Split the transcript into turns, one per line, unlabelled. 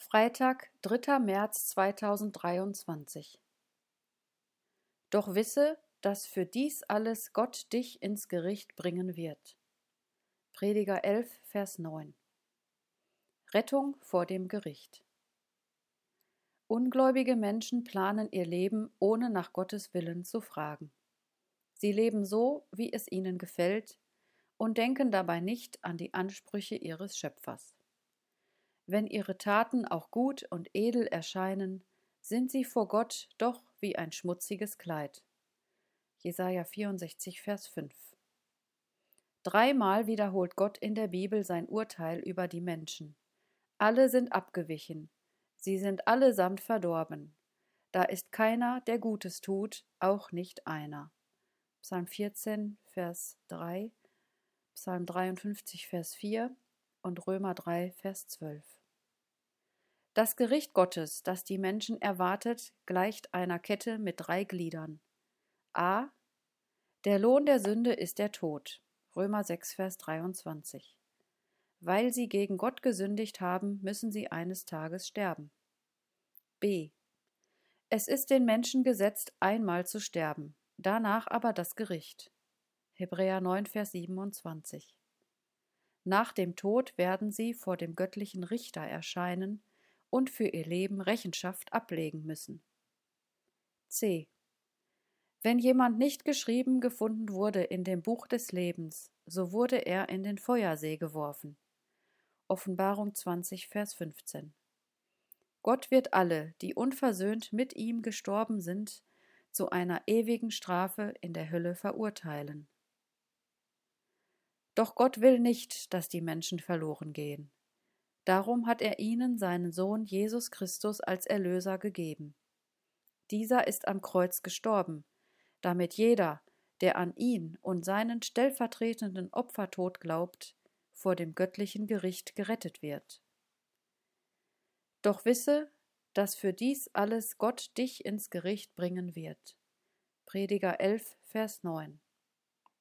Freitag, 3. März 2023 Doch wisse, dass für dies alles Gott dich ins Gericht bringen wird. Prediger 11, Vers 9 Rettung vor dem Gericht Ungläubige Menschen planen ihr Leben, ohne nach Gottes Willen zu fragen. Sie leben so, wie es ihnen gefällt, und denken dabei nicht an die Ansprüche ihres Schöpfers. Wenn ihre Taten auch gut und edel erscheinen, sind sie vor Gott doch wie ein schmutziges Kleid. Jesaja 64, Vers 5. Dreimal wiederholt Gott in der Bibel sein Urteil über die Menschen. Alle sind abgewichen, sie sind allesamt verdorben. Da ist keiner, der Gutes tut, auch nicht einer. Psalm 14, Vers 3, Psalm 53, Vers 4 und Römer 3, Vers 12. Das Gericht Gottes, das die Menschen erwartet, gleicht einer Kette mit drei Gliedern. A. Der Lohn der Sünde ist der Tod. Römer 6, Vers 23. Weil sie gegen Gott gesündigt haben, müssen sie eines Tages sterben. B. Es ist den Menschen gesetzt, einmal zu sterben, danach aber das Gericht. Hebräer 9, Vers 27. Nach dem Tod werden sie vor dem göttlichen Richter erscheinen und für ihr Leben Rechenschaft ablegen müssen. C. Wenn jemand nicht geschrieben gefunden wurde in dem Buch des Lebens, so wurde er in den Feuersee geworfen. Offenbarung 20, Vers 15. Gott wird alle, die unversöhnt mit ihm gestorben sind, zu einer ewigen Strafe in der Hölle verurteilen. Doch Gott will nicht, dass die Menschen verloren gehen. Darum hat er ihnen seinen Sohn Jesus Christus als Erlöser gegeben. Dieser ist am Kreuz gestorben, damit jeder, der an ihn und seinen stellvertretenden Opfertod glaubt, vor dem göttlichen Gericht gerettet wird. Doch wisse, dass für dies alles Gott dich ins Gericht bringen wird. Prediger 11, Vers 9